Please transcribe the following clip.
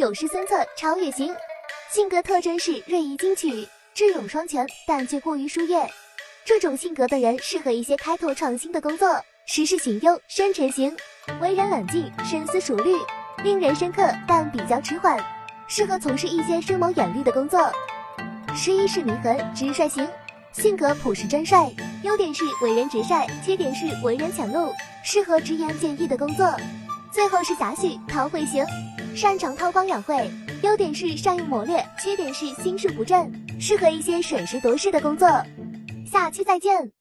有诗孙策，超越型。性格特征是锐意进取、智勇双全，但却过于疏远。这种性格的人适合一些开拓创新的工作。时事型优深沉型，为人冷静、深思熟虑，令人深刻，但比较迟缓，适合从事一些深谋远虑的工作。十一是祢衡直率型，性格朴实真率，优点是为人直率，缺点是为人强怒，适合直言建议的工作。最后是贾诩韬晦型，擅长韬光养晦，优点是善用谋略，缺点是心术不正，适合一些审时度势的工作。下期再见。